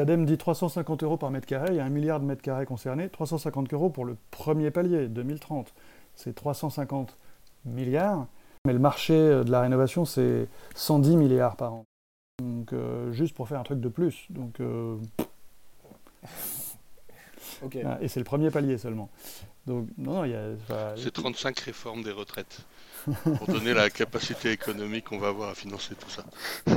l'ADEME dit 350 euros par mètre carré, il y a un milliard de mètres carrés concernés, 350 euros pour le premier palier, 2030. C'est 350 milliards, mais le marché euh, de la rénovation, c'est 110 milliards par an. Donc, euh, juste pour faire un truc de plus. Donc, euh, ah, et c'est le premier palier seulement. Donc, non, non, il y a. C'est 35 réformes des retraites. pour donner la capacité économique qu'on va avoir à financer tout ça.